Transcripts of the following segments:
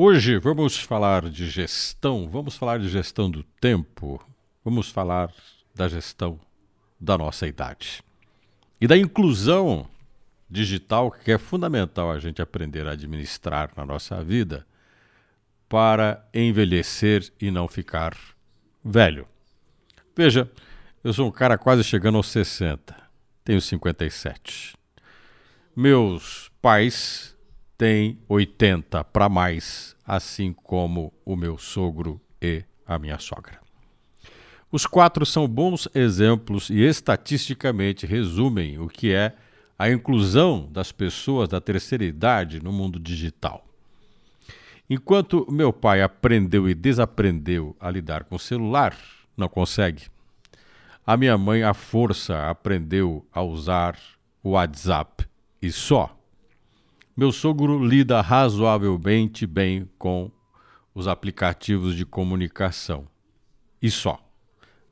Hoje vamos falar de gestão, vamos falar de gestão do tempo, vamos falar da gestão da nossa idade e da inclusão digital que é fundamental a gente aprender a administrar na nossa vida para envelhecer e não ficar velho. Veja, eu sou um cara quase chegando aos 60, tenho 57. Meus pais tem 80 para mais, assim como o meu sogro e a minha sogra. Os quatro são bons exemplos e estatisticamente resumem o que é a inclusão das pessoas da terceira idade no mundo digital. Enquanto meu pai aprendeu e desaprendeu a lidar com o celular, não consegue. A minha mãe, à força, aprendeu a usar o WhatsApp e só. Meu sogro lida razoavelmente bem com os aplicativos de comunicação. E só.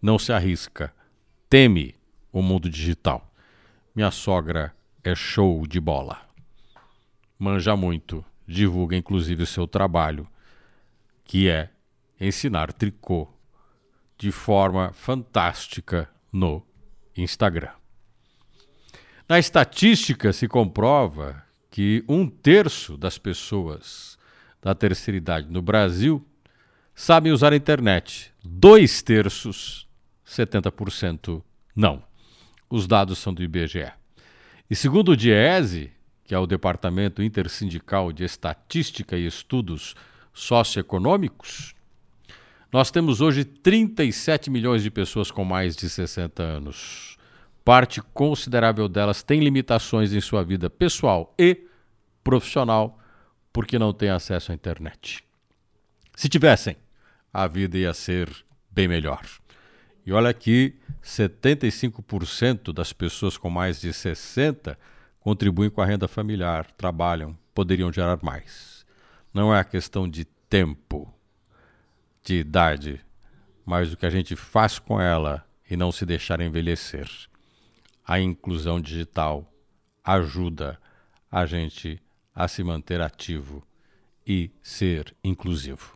Não se arrisca. Teme o mundo digital. Minha sogra é show de bola. Manja muito. Divulga inclusive o seu trabalho, que é ensinar tricô de forma fantástica no Instagram. Na estatística se comprova que um terço das pessoas da terceira idade no Brasil sabem usar a internet. Dois terços, 70% não. Os dados são do IBGE. E segundo o DIESE, que é o Departamento Intersindical de Estatística e Estudos Socioeconômicos, nós temos hoje 37 milhões de pessoas com mais de 60 anos parte considerável delas tem limitações em sua vida pessoal e profissional porque não tem acesso à internet. Se tivessem, a vida ia ser bem melhor. E olha aqui, 75% das pessoas com mais de 60 contribuem com a renda familiar, trabalham, poderiam gerar mais. Não é a questão de tempo, de idade, mas o que a gente faz com ela e não se deixar envelhecer a inclusão digital ajuda a gente a se manter ativo e ser inclusivo.